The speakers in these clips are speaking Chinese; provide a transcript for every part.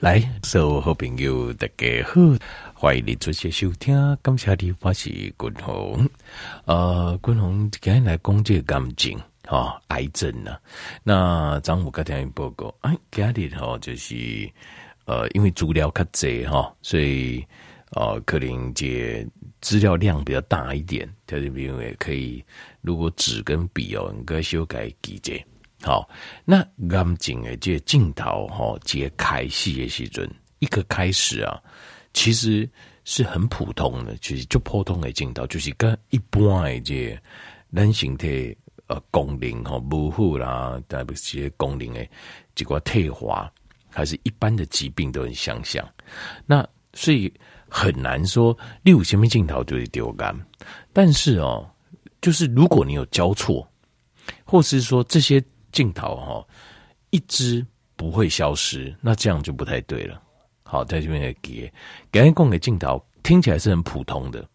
来，所有好朋友大家好，欢迎你准时收听。感谢你，我是君宏。呃，君宏今天来讲这个癌症哈，癌症呢、啊。那张武刚才报告，哎，今日哈就是呃，因为资料较多哈，所以呃，可能这资料量比较大一点，特别因为可以，如果纸跟笔哦，应该修改几节。好，那癌症的这镜头哈，揭开戏的时阵，一个开始啊，其实是很普通的，就是就普通的镜头，就是跟一般的这人形体呃功能哈，模糊啦，代表些功能诶，这个退化，还是一般的疾病都很相像。那所以很难说六千米镜头就会丢干，但是哦，就是如果你有交错，或是说这些。镜头哈，一直不会消失，那这样就不太对了。好，在这边给，给人供给镜头听起来是很普通的，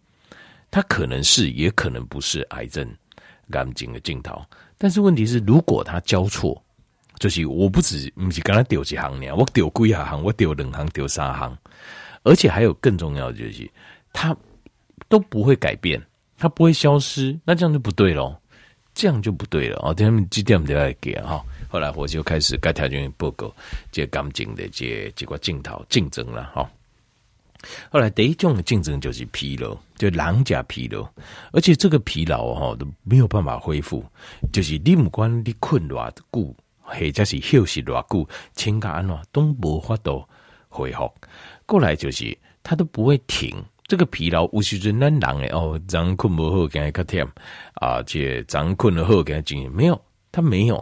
它可能是，也可能不是癌症干净的镜头。但是问题是，如果它交错，就是我不止不是刚才丢几行呢，我丢几行，我丢两行，丢三行，而且还有更重要的就是，它都不会改变，它不会消失，那这样就不对喽。这样就不对了哦，他们几点都要给哈。后来我就开始该条件报告这干净的这这个镜头竞争了哈。后来第一种竞争就是疲劳，就人家疲劳，而且这个疲劳哈都没有办法恢复，就是你不管你困多久，或者是休息多久，情感安怎都无法度恢复。过来就是他都不会停。这个疲劳无需是难人诶哦，早困不好，给他添啊，这早困了后给他经验没有，他没有，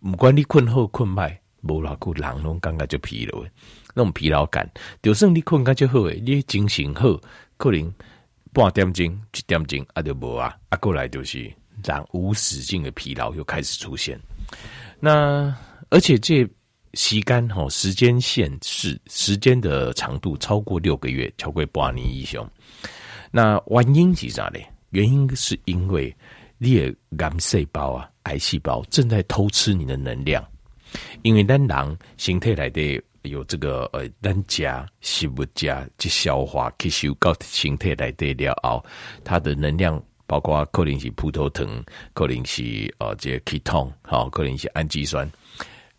不管你困好困坏，无偌久人拢感觉就疲劳诶，那种疲劳感，就算你困觉就好诶，你精神好，可能半点钟一点钟啊就无啊，啊过来就是让无止境的疲劳又开始出现，那而且这。时间哈，时间限制，时间的长度超过六个月，超过八年以上。那原因是啥呢？原因是因为你的癌细胞啊，癌细胞正在偷吃你的能量。因为咱人身体来的有这个呃，咱家食物家去消化吸收到身体来的了后，它的能量包括可能是葡萄糖，可能是呃这个 ketone 好，可能是氨基酸。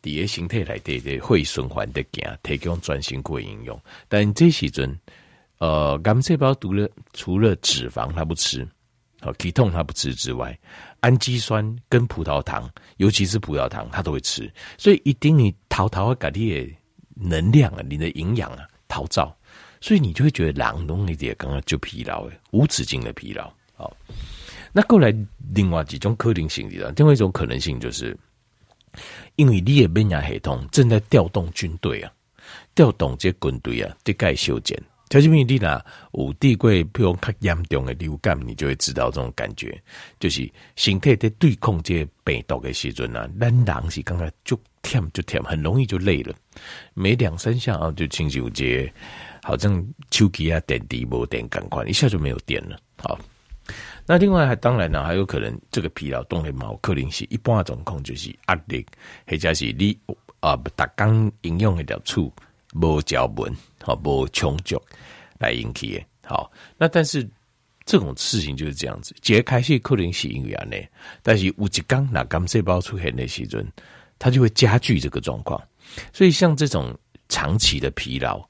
底下形态来对对会循环的行，提供专心过应用。但这时阵，呃，癌细胞除了除了脂肪它不吃，好，体痛它不吃之外，氨基酸跟葡萄糖，尤其是葡萄糖，它都会吃。所以一定你淘淘改你的能量啊，你的营养啊，逃造，所以你就会觉得冷冻一点，刚刚就疲劳诶，无止境的疲劳。好，那过来另外几种可能性的，另外一种可能性就是。因为你的免疫系统正在调动军队啊，调动这军队啊，这该修剪。条件你呐，有地贵，比如较严重的流感，你就会知道这种感觉，就是身体在对抗这病毒的时阵啊，咱人是刚刚就忝就忝，很容易就累了，没两三下啊，就亲像这好像手机啊电池没电，赶快一下就没有电了，好。那另外还当然呢，还有可能这个疲劳动力毛可能是一般的状况，就是压力，或者是你啊，大刚应用的条处无脚本，好无充足来引起的。好，那但是这种事情就是这样子，解开是可能是因为呢，但是有一刚那癌细胞出现的时阵，它就会加剧这个状况。所以像这种长期的疲劳，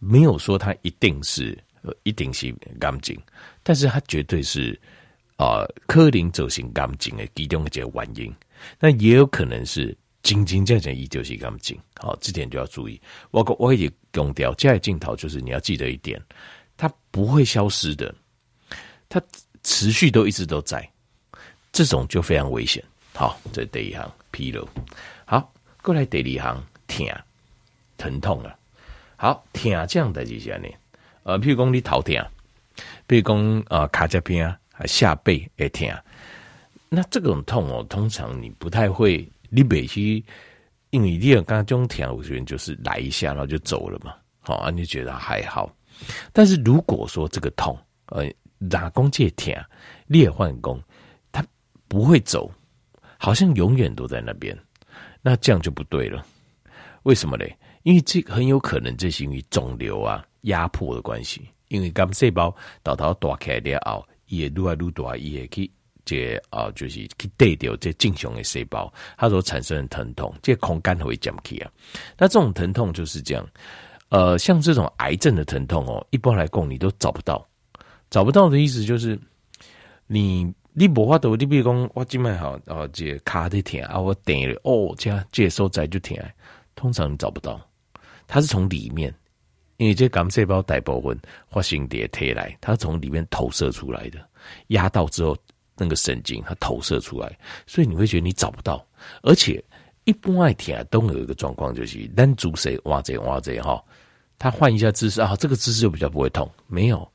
没有说它一定是。一定是癌症，但是它绝对是啊，可能造成癌症的其中一个原因。那也有可能是真真正正伊就是癌症，好，这点就要注意。我我可以强调，这样的镜头就是你要记得一点，它不会消失的，它持续都一直都在，这种就非常危险。好，这第一行疲劳。好，过来第二行疼疼痛了。好，疼这样的一些呢。呃，譬如讲你头疼，譬如讲呃卡这片啊，下背也疼，那这种痛哦，通常你不太会，你每去，因为你刚刚这种疼，我觉得就是来一下，然后就走了嘛，好啊，你觉得还好。但是如果说这个痛，呃，哪公借疼，裂换工，它不会走，好像永远都在那边，那这样就不对了。为什么嘞？因为这很有可能这是因为肿瘤啊压迫的关系，因为癌细胞到头大开了后，也愈来愈大，也去这啊就是去对掉这正常的细胞，它所产生的疼痛，这空间会减去啊。那这种疼痛就是这样，呃，像这种癌症的疼痛哦，一般来讲你都找不到，找不到的意思就是你。你无法度，你比如讲，我今麦好，哦，这卡在疼啊，我等了哦，这样这所在就疼，通常找不到，它是从里面，因为这癌细胞大部分发生在体内，它从里面投射出来的，压到之后那个神经它投射出来，所以你会觉得你找不到，而且一般爱疼都有一个状况，就是单足谁哇这哇这哈，他换一下姿势啊，这个姿势就比较不会痛，没有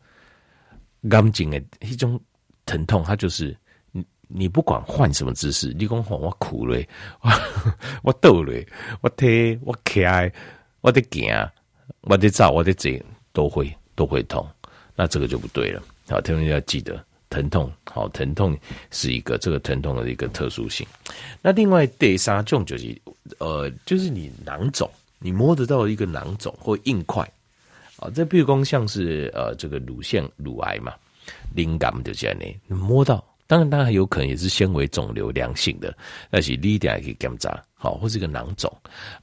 癌症的一种。疼痛，它就是你，你不管换什么姿势，你讲我苦了，我 我抖了，我踢，我开，我得行，我得走，我的嘴，都会都会痛，那这个就不对了。好，听众要记得，疼痛，好，疼痛是一个这个疼痛的一个特殊性。那另外第三种就是，呃，就是你囊肿，你摸得到一个囊肿或硬块啊，这比如讲像是呃这个乳腺乳癌嘛。灵感就这样呢，摸到，当然当然有可能也是纤维肿瘤良性的，但是你一定要去检查，好，或是一个囊肿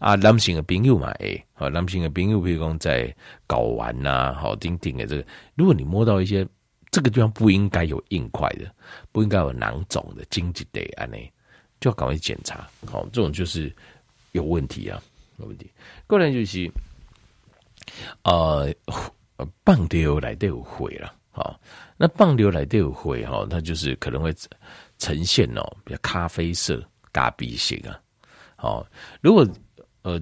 啊。男性的朋友嘛，诶，好，男性的朋友，比如讲在睾丸呐，好，丁丁的这个，如果你摸到一些这个地方不应该有硬块的，不应该有囊肿的，经济得安呢，就要赶快检查，好，这种就是有问题啊，有问题。过来就是，呃，棒丢来都有灰了。好，那棒流来都有灰哈，它就是可能会呈现哦，比较咖啡色、咖啡型啊。好，如果呃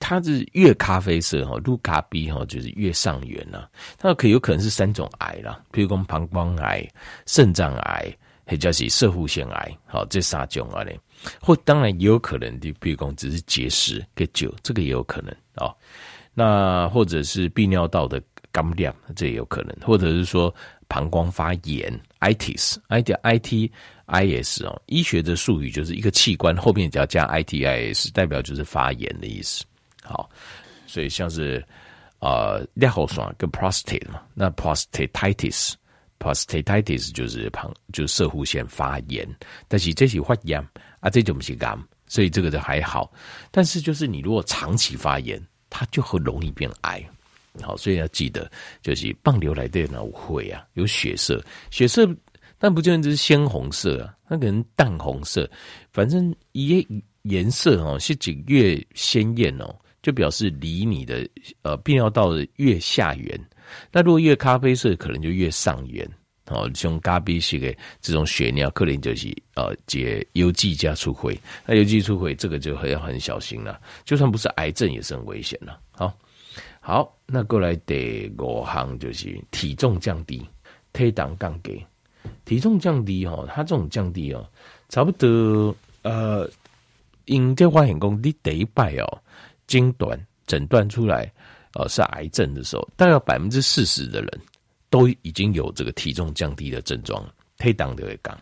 它是越咖啡色哈，越咖啡哈，就是越上缘呐。它可有可能是三种癌啦，比如说膀胱癌、肾脏癌，或者是摄护腺癌。好，这三种啊嘞，或当然也有可能的，比如说只是结石给酒，这个也有可能啊。那或者是泌尿道的。肝量，这也有可能，或者是说膀胱发炎，itis，i t i t i s 哦，医学的术语就是一个器官后面只要加 i t i s，代表就是发炎的意思。好，所以像是呃，尿后酸跟 prostate 嘛，那 prostatitis，prostatitis 就是膀就是射护腺发炎，但是这是发炎啊，这就不是癌，所以这个就还好。但是就是你如果长期发炎，它就很容易变癌。好，所以要记得，就是棒瘤来的脑会啊，有血色，血色，但不见得是鲜红色啊，它可能淡红色，反正一颜色哦，是几越鲜艳哦，就表示离你的呃泌尿道的越下缘，那如果越咖啡色，可能就越上缘。哦，像咖啡色的这种血尿，可能就是呃，解邮寄加出血，那邮寄出血这个就很要很小心了，就算不是癌症，也是很危险了。好。好，那过来第五项就是体重降低，体重降低，体重降低哈，它这种降低哦，差不多呃，因这发现讲你第一摆哦，诊断诊断出来哦是癌症的时候，大概百分之四十的人都已经有这个体重降低的症状，体重就会降。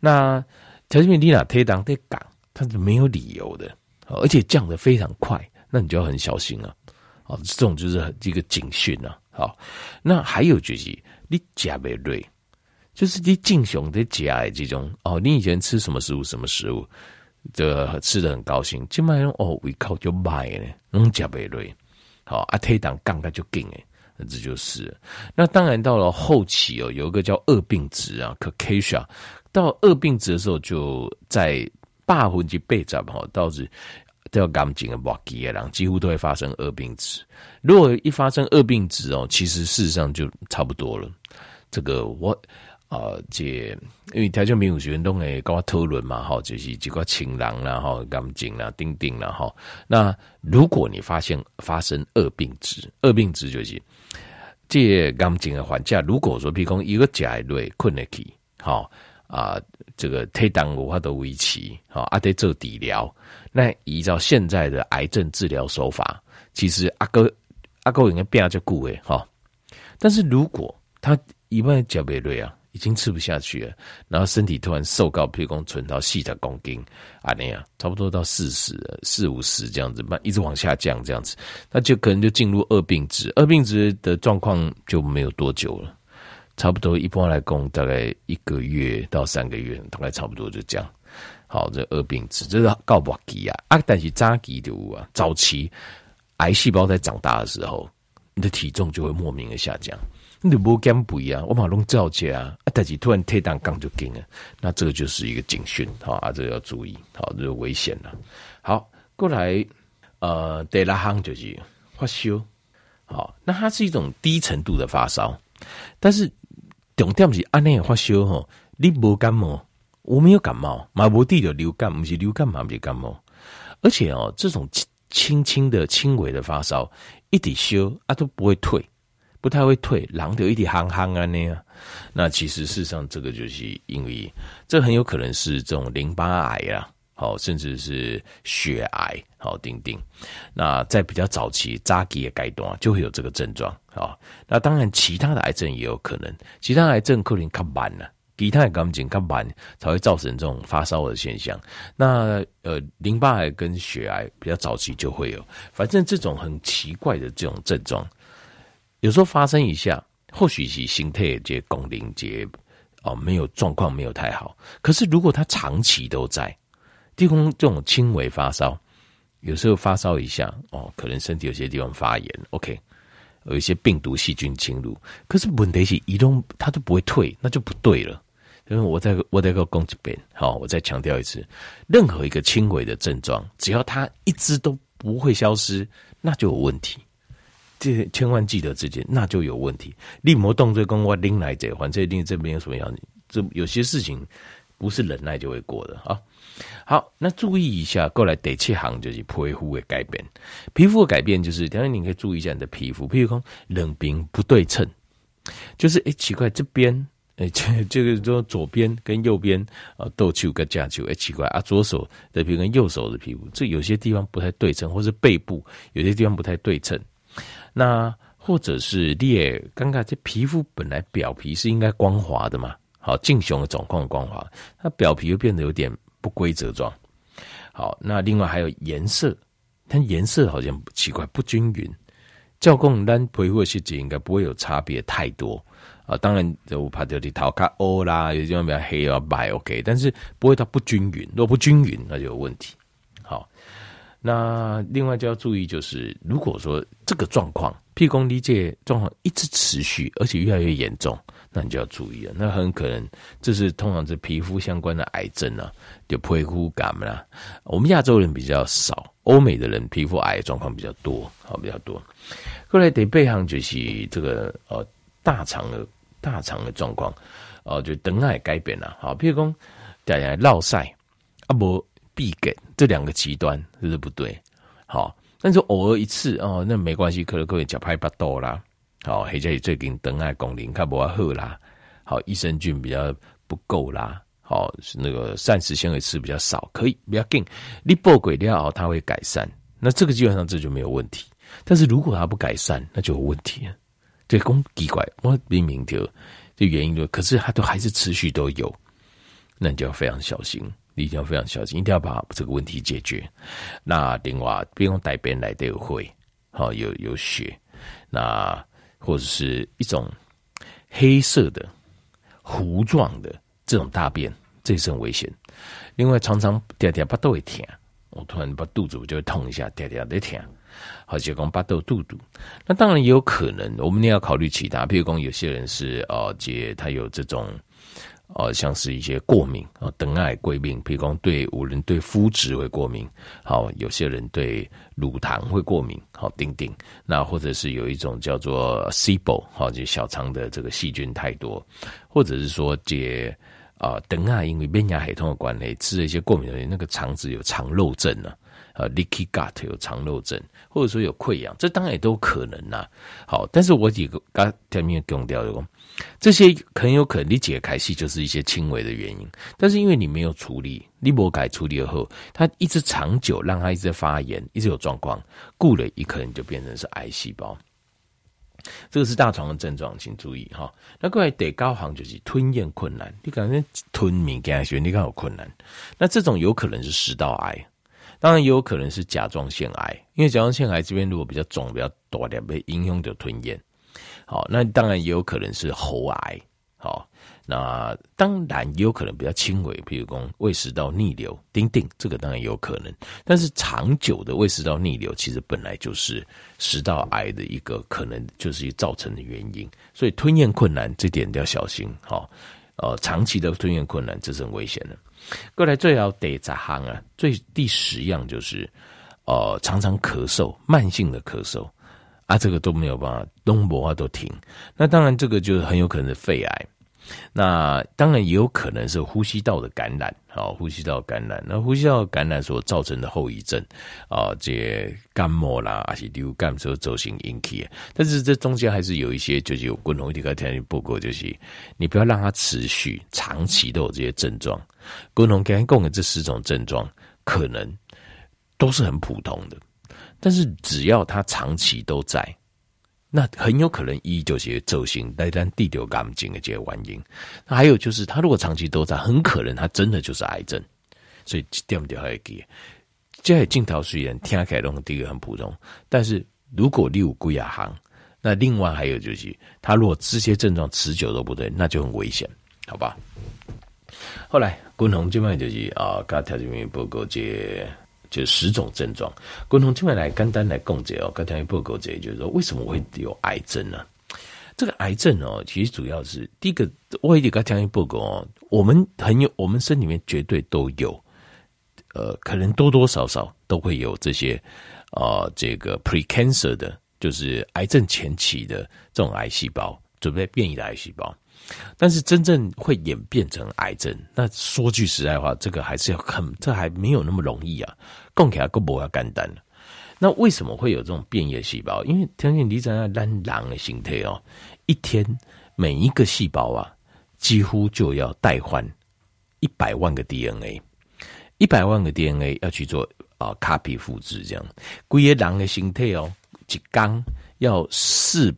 那条件你哪体重在降，它是没有理由的，而且降得非常快，那你就要很小心了。哦，这种就是一个警讯啊。好，那还有就是你吃不对，就是你正常的吃的这种哦，你以前吃什么食物，什么食物，这吃的很高兴，今麦哦胃口就坏了，拢吃不对。好，啊，体重降得就紧诶，这就是。那当然到了后期哦，有一个叫恶病值啊，Caucasia 到恶病值的时候，就在百分之八十哈，导致。都要赶紧的，忘记的人几乎都会发生恶病值。如果一发生恶病值哦，其实事实上就差不多了。这个我啊，这、因为台中民主学运动会，跟我讨论嘛，哈，就是几个情郎啦，哈，赶紧啦，钉钉啦，哈。那如果你发现发生恶病值，恶病值就是这赶紧的患者，如果说比如讲一个甲类困得起，好啊，这个体重无法度维持，好啊，得做底疗。那依照现在的癌症治疗手法，其实阿哥阿哥应该变就顾诶哈。但是如果他一般甲贝瑞啊，已经吃不下去了，然后身体突然瘦高，譬如说存到四十公斤啊那样，差不多到四十、四五十这样子，慢一直往下降这样子，那就可能就进入二病值，二病值的状况就没有多久了，差不多一般来讲大概一个月到三个月，大概差不多就这样。好，这恶病质这是告不急啊啊，但是早期的啊，早期癌细胞在长大的时候，你的体重就会莫名的下降。你就无减肥啊，我马龙照接啊，啊，但是突然退档杠就紧了，那这个就是一个警讯，好啊，这个要注意，好，这个危险了。好，过来，呃，第六项就是发烧，好，那它是一种低程度的发烧，但是重点是安尼发烧吼，你无感冒，我没有感冒，嘛无地的流感，不是流感嘛，不是感冒，而且哦，这种轻轻的、轻微的发烧，一直烧啊都不会退。不太会退，狼的一点憨憨啊那样，那其实事实上这个就是因为这很有可能是这种淋巴癌啊，好，甚至是血癌，好，丁丁。那在比较早期扎基的阶段就会有这个症状啊。那当然其他的癌症也有可能，其他癌症可能较慢了，其他的感情较慢才会造成这种发烧的现象。那呃，淋巴癌跟血癌比较早期就会有，反正这种很奇怪的这种症状。有时候发生一下，或许是心态这些功能这哦没有状况没有太好。可是如果他长期都在，地方这种轻微发烧，有时候发烧一下哦，可能身体有些地方发炎，OK，有一些病毒细菌侵入。可是问题是移动它都不会退，那就不对了。因为我在我在个攻击边，好，我再强调一次，任何一个轻微的症状，只要它一直都不会消失，那就有问题。这千万记得这件，那就有问题。立摩动作跟我拎来者，反正另这边有什么样？这有些事情不是忍耐就会过的啊。好，那注意一下，过来第七行就是皮肤的改变。皮肤的改变就是，当然你可以注意一下你的皮肤，譬如说冷冰不对称，就是哎奇怪，这边哎这这个说左边跟右边啊，豆球跟架球哎奇怪啊，左手的皮肤跟右手的皮肤，这有些地方不太对称，或是背部有些地方不太对称。那或者是你也尴尬，这皮肤本来表皮是应该光滑的嘛？好，正常的状况光滑，它表皮又变得有点不规则状。好，那另外还有颜色，它颜色好像奇怪不均匀。照讲咱皮肤的细节应该不会有差别太多啊。当然，我怕掉里头卡欧啦，有地方比较黑啊白 OK，但是不会到不均匀。如果不均匀，那就有问题。好。那另外就要注意，就是如果说这个状况，譬如说你这状况一直持续，而且越来越严重，那你就要注意了。那很可能这是通常是皮肤相关的癌症啊，就皮肤感啦。我们亚洲人比较少，欧美的人皮肤癌状况比较多，好比较多。后来得背上就是这个呃大肠的大肠的状况，哦，就等爱改变了。好，譬如说大家落晒啊不。避给这两个极端是不是不对？好，但是偶尔一次哦，那没关系，可能各位脚拍不多啦。好，或者是最近等爱功能看不好啦。好，益生菌比较不够啦。好，那个膳食纤维吃比较少，可以不要紧。你补鬼料它会改善，那这个基本上这就没有问题。但是如果它不改善，那就有问题。这公奇怪，我明明就这原因就，可是它都还是持续都有，那你就要非常小心。你一定要非常小心，一定要把这个问题解决。那另外，不用带边来都会，好有有血，那或者是一种黑色的糊状的这种大便，这也是很危险。另外，常常嗲嗲巴肚会疼，我突然把肚子就会痛一下，嗲嗲的疼，好就讲巴肚肚肚。那当然也有可能，我们也要考虑其他，比如讲有些人是哦，姐他有这种。哦，像是一些过敏啊，等爱过敏，譬如说对有人对肤质会过敏，好，有些人对乳糖会过敏，好，丁丁，那或者是有一种叫做 SIBO，好，就小肠的这个细菌太多，或者是说这啊，等爱因为免疫系统的关系，吃了一些过敏的人，那个肠子有肠漏症啊。呃，leaky gut 有肠漏症，或者说有溃疡，这当然也都可能呐。好，但是我几个刚前面讲掉的，这些很有可能你解开系就是一些轻微的原因，但是因为你没有处理，你没改处理以后，它一直长久，让它一直发炎，一直有状况，顾了，一可能就变成是癌细胞。这个是大肠的症状，请注意哈。那过来第九项就是吞咽困难，你感觉吞物件时，你感觉有困难。那这种有可能是食道癌，当然也有可能是甲状腺癌，因为甲状腺癌这边如果比较肿、比较多点，被影响的吞咽。好，那当然也有可能是喉癌。好。那当然也有可能比较轻微，譬如说胃食道逆流，丁丁，这个当然也有可能。但是长久的胃食道逆流，其实本来就是食道癌的一个可能，就是造成的原因。所以吞咽困难这点要小心，哈，呃，长期的吞咽困难这是很危险的。过来最后第十行啊，最第十样就是，呃，常常咳嗽，慢性的咳嗽啊，这个都没有办法，东博啊都停。那当然这个就是很有可能是肺癌。那当然也有可能是呼吸道的感染，好，呼吸道感染，那呼吸道感染所造成的后遗症啊，这感冒啦，还是流感所造成引起。但是这中间还是有一些，就是有共同一个条件不过，就是你不要让它持续长期都有这些症状。共同跟共的这十种症状，可能都是很普通的，但是只要它长期都在。那很有可能一就是走心，带单第六感情的这个原因。那还有就是，他如果长期都在，很可能他真的就是癌症。所以点不点还要记。这些镜头虽然听起来都第一个很普通，但是如果你有龟亚行，那另外还有就是，他如果这些症状持久都不对，那就很危险，好吧？后来共同这边就是啊，刚条件报告这。就十种症状，共同听下来简单来讲解哦。刚才报告这就是说，为什么会有癌症呢？这个癌症哦，其实主要是第一个，我一点刚才报告哦，我们很有，我们身里面绝对都有，呃，可能多多少少都会有这些啊、呃，这个 precancer 的，就是癌症前期的这种癌细胞，准备变异的癌细胞。但是真正会演变成癌症，那说句实在话，这个还是要很，这还没有那么容易啊。讲起来更不要简单。那为什么会有这种变异细胞？因为天天你在那懒狼的形态哦，一天每一个细胞啊，几乎就要代换一百万个 DNA，一百万个 DNA 要去做啊 copy 复制这样。规个狼的形态哦，一缸要四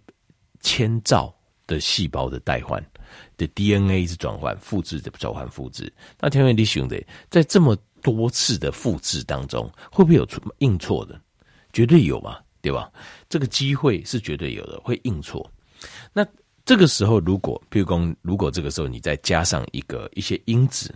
千兆的细胞的代换。的 DNA 是转换、复制的转换、复制。那天元你兄弟在这么多次的复制当中，会不会有出印错的？绝对有嘛，对吧？这个机会是绝对有的，会印错。那这个时候，如果譬如说，如果这个时候你再加上一个一些因子，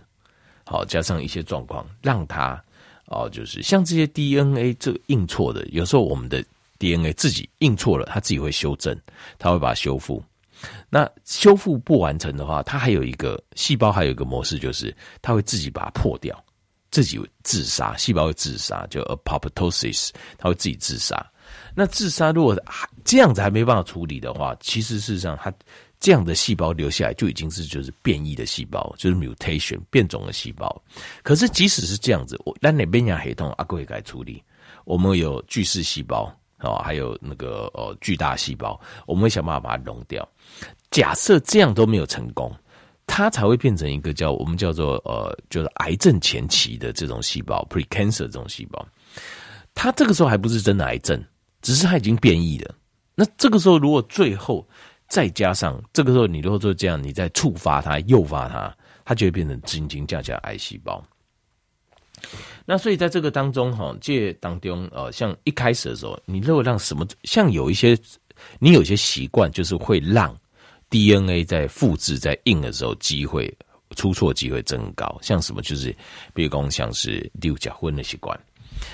好，加上一些状况，让它哦，就是像这些 DNA 这个印错的，有时候我们的 DNA 自己印错了，它自己会修正，它会把它修复。那修复不完成的话，它还有一个细胞，还有一个模式，就是它会自己把它破掉，自己自杀，细胞会自杀，就 apoptosis，它会自己自杀。那自杀如果还这样子还没办法处理的话，其实事实上它这样的细胞留下来就已经是就是变异的细胞，就是 mutation 变种的细胞。可是即使是这样子，我那你边呀黑洞阿贵会该处理，我们有巨噬细胞。哦，还有那个呃巨大细胞，我们会想办法把它溶掉。假设这样都没有成功，它才会变成一个叫我们叫做呃，就是癌症前期的这种细胞，precancer 这种细胞。它这个时候还不是真的癌症，只是它已经变异了。那这个时候如果最后再加上这个时候你如果说这样，你再触发它、诱发它，它就会变成真真假假癌细胞。那所以在这个当中哈，这当中呃，像一开始的时候，你如果让什么，像有一些你有些习惯，就是会让 DNA 在复制在印的时候，机会出错机会增高。像什么就是，比如讲像是六甲荤的习惯，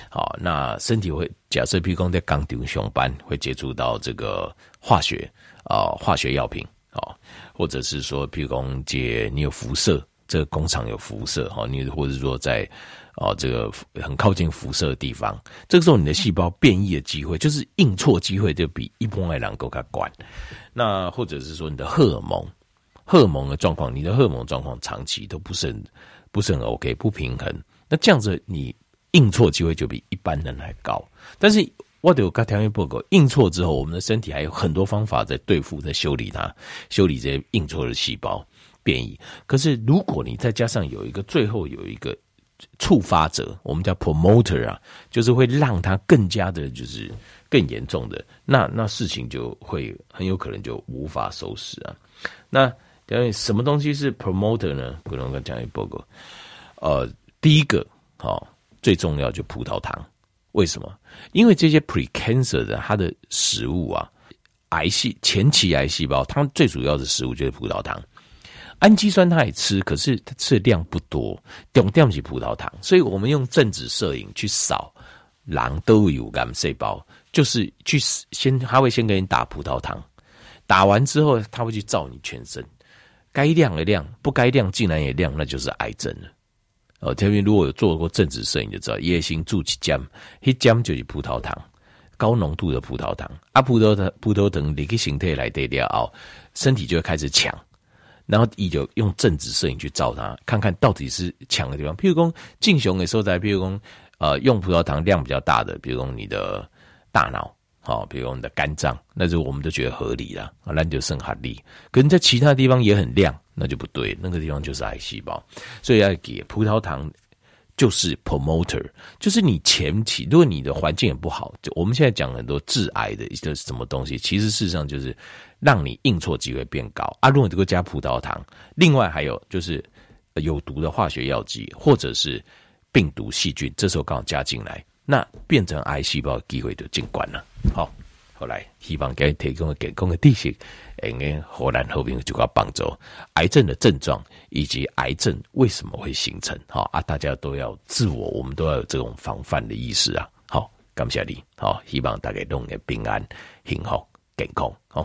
好，那身体会假设，比如讲在钢铁上班会接触到这个化学啊、呃、化学药品啊，或者是说，比如讲这你有辐射，这个工厂有辐射哈，你或者说在。哦，这个很靠近辐射的地方，这个时候你的细胞变异的机会，就是应错机会就比一般的人更加高。那或者是说你的荷尔蒙，荷尔蒙的状况，你的荷尔蒙状况长期都不是很不是很 OK，不平衡。那这样子你应错机会就比一般人还高。但是我得有个条件报告，应错之后，我们的身体还有很多方法在对付、在修理它，修理这些应错的细胞变异。可是如果你再加上有一个最后有一个。触发者，我们叫 promoter 啊，就是会让它更加的，就是更严重的，那那事情就会很有可能就无法收拾啊。那等于什么东西是 promoter 呢？不能跟讲一报告。呃，第一个，好、哦，最重要就葡萄糖。为什么？因为这些 precancer 的它的食物啊，癌细前期癌细胞，它最主要的食物就是葡萄糖。氨基酸它也吃，可是它吃的量不多，重点是葡萄糖。所以我们用正子摄影去扫狼都有癌细胞，就是去先，他会先给你打葡萄糖，打完之后他会去照你全身，该亮的亮，不该亮竟然也亮，那就是癌症了。哦，特别如果有做过正子摄影就知道，夜行住起浆，一浆就是葡萄糖，高浓度的葡萄糖，啊，葡萄糖葡萄糖你个形态来得了，身体就会开始抢。然后你就用正子摄影去照它，看看到底是强的地方。譬如说，进雄的时候在，譬如说，呃，用葡萄糖量比较大的，比如说你的大脑，好，比如说你的肝脏，那就我们都觉得合理了，那就剩下力。可能在其他地方也很亮，那就不对，那个地方就是癌细胞。所以要给葡萄糖。就是 promoter，就是你前期，如果你的环境也不好，就我们现在讲很多致癌的一个什么东西，其实事实上就是让你硬错机会变高啊。如果你这个加葡萄糖，另外还有就是有毒的化学药剂或者是病毒细菌，这时候刚好加进来，那变成癌细胞的机会就进关了。好。后来希望给提供给公的地形，诶，荷兰和平就要帮助癌症的症状以及癌症为什么会形成，好啊，大家都要自我，我们都要有这种防范的意识啊。好，感谢你，好，希望大家都能平安、幸福、健康，好。